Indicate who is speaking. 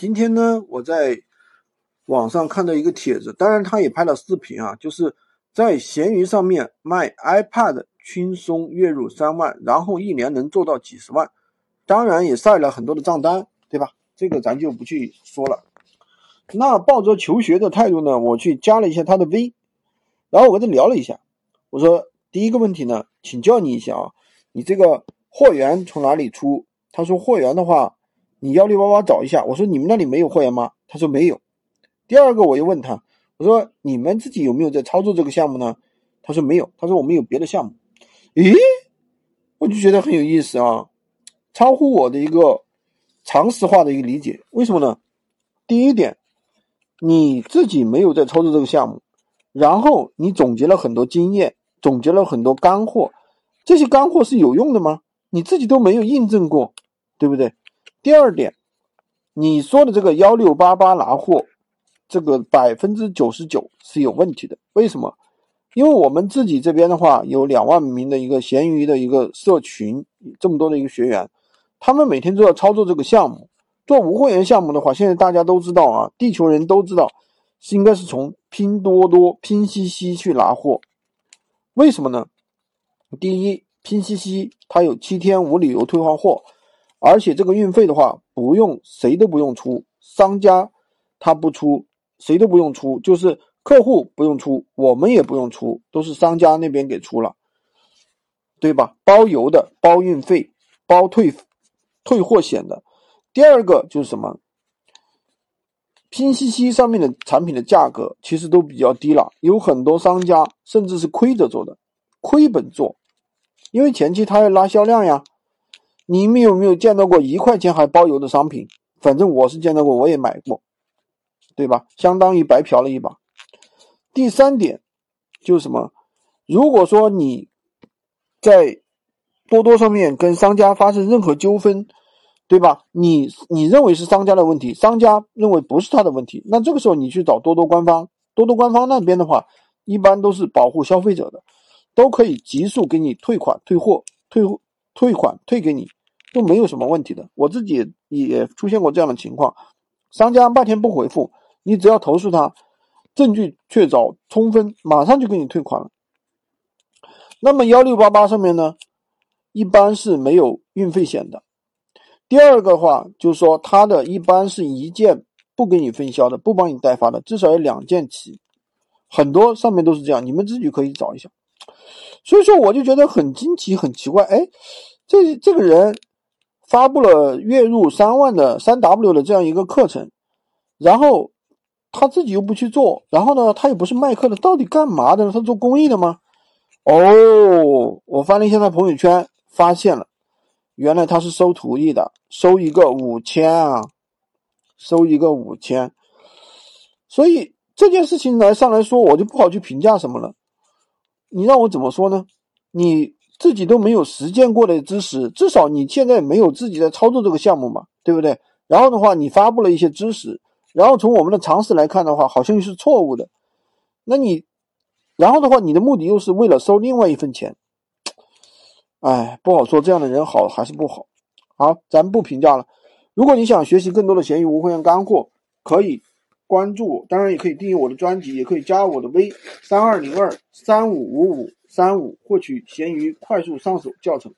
Speaker 1: 今天呢，我在网上看到一个帖子，当然他也拍了视频啊，就是在闲鱼上面卖 iPad，轻松月入三万，然后一年能做到几十万，当然也晒了很多的账单，对吧？这个咱就不去说了。那抱着求学的态度呢，我去加了一下他的 V，然后我跟他聊了一下，我说第一个问题呢，请教你一下啊，你这个货源从哪里出？他说货源的话，你幺六八八找一下。我说你们那里没有货源吗？他说没有。第二个我又问他，我说你们自己有没有在操作这个项目呢？他说没有。他说我们有别的项目。咦，我就觉得很有意思啊，超乎我的一个常识化的一个理解。为什么呢？第一点，你自己没有在操作这个项目，然后你总结了很多经验，总结了很多干货，这些干货是有用的吗？你自己都没有印证过，对不对？第二点，你说的这个幺六八八拿货，这个百分之九十九是有问题的。为什么？因为我们自己这边的话，有两万名的一个闲鱼的一个社群，这么多的一个学员，他们每天都要操作这个项目。做无货源项目的话，现在大家都知道啊，地球人都知道，是应该是从拼多多、拼夕夕去拿货。为什么呢？第一。拼夕夕它有七天无理由退换货，而且这个运费的话不用谁都不用出，商家他不出，谁都不用出，就是客户不用出，我们也不用出，都是商家那边给出了，对吧？包邮的，包运费，包退退货险的。第二个就是什么？拼夕夕上面的产品的价格其实都比较低了，有很多商家甚至是亏着做的，亏本做。因为前期他要拉销量呀，你们有没有见到过一块钱还包邮的商品？反正我是见到过，我也买过，对吧？相当于白嫖了一把。第三点就是什么？如果说你在多多上面跟商家发生任何纠纷，对吧？你你认为是商家的问题，商家认为不是他的问题，那这个时候你去找多多官方，多多官方那边的话，一般都是保护消费者的。都可以急速给你退款、退货、退货退款退给你，都没有什么问题的。我自己也出现过这样的情况，商家半天不回复，你只要投诉他，证据确凿充分，马上就给你退款了。那么幺六八八上面呢，一般是没有运费险的。第二个话就是说，它的一般是一件不给你分销的，不帮你代发的，至少要两件起。很多上面都是这样，你们自己可以找一下。所以说，我就觉得很惊奇、很奇怪。哎，这这个人发布了月入三万的三 W 的这样一个课程，然后他自己又不去做，然后呢，他又不是卖课的，到底干嘛的呢？他做公益的吗？哦，我翻了一下他朋友圈，发现了，原来他是收徒弟的，收一个五千啊，收一个五千。所以这件事情来上来说，我就不好去评价什么了。你让我怎么说呢？你自己都没有实践过的知识，至少你现在没有自己在操作这个项目嘛，对不对？然后的话，你发布了一些知识，然后从我们的常识来看的话，好像又是错误的。那你，然后的话，你的目的又是为了收另外一份钱，哎，不好说这样的人好还是不好。好，咱不评价了。如果你想学习更多的闲鱼无货源干货，可以。关注我，当然也可以订阅我的专辑，也可以加我的微三二零二三五五五三五，获取闲鱼快速上手教程。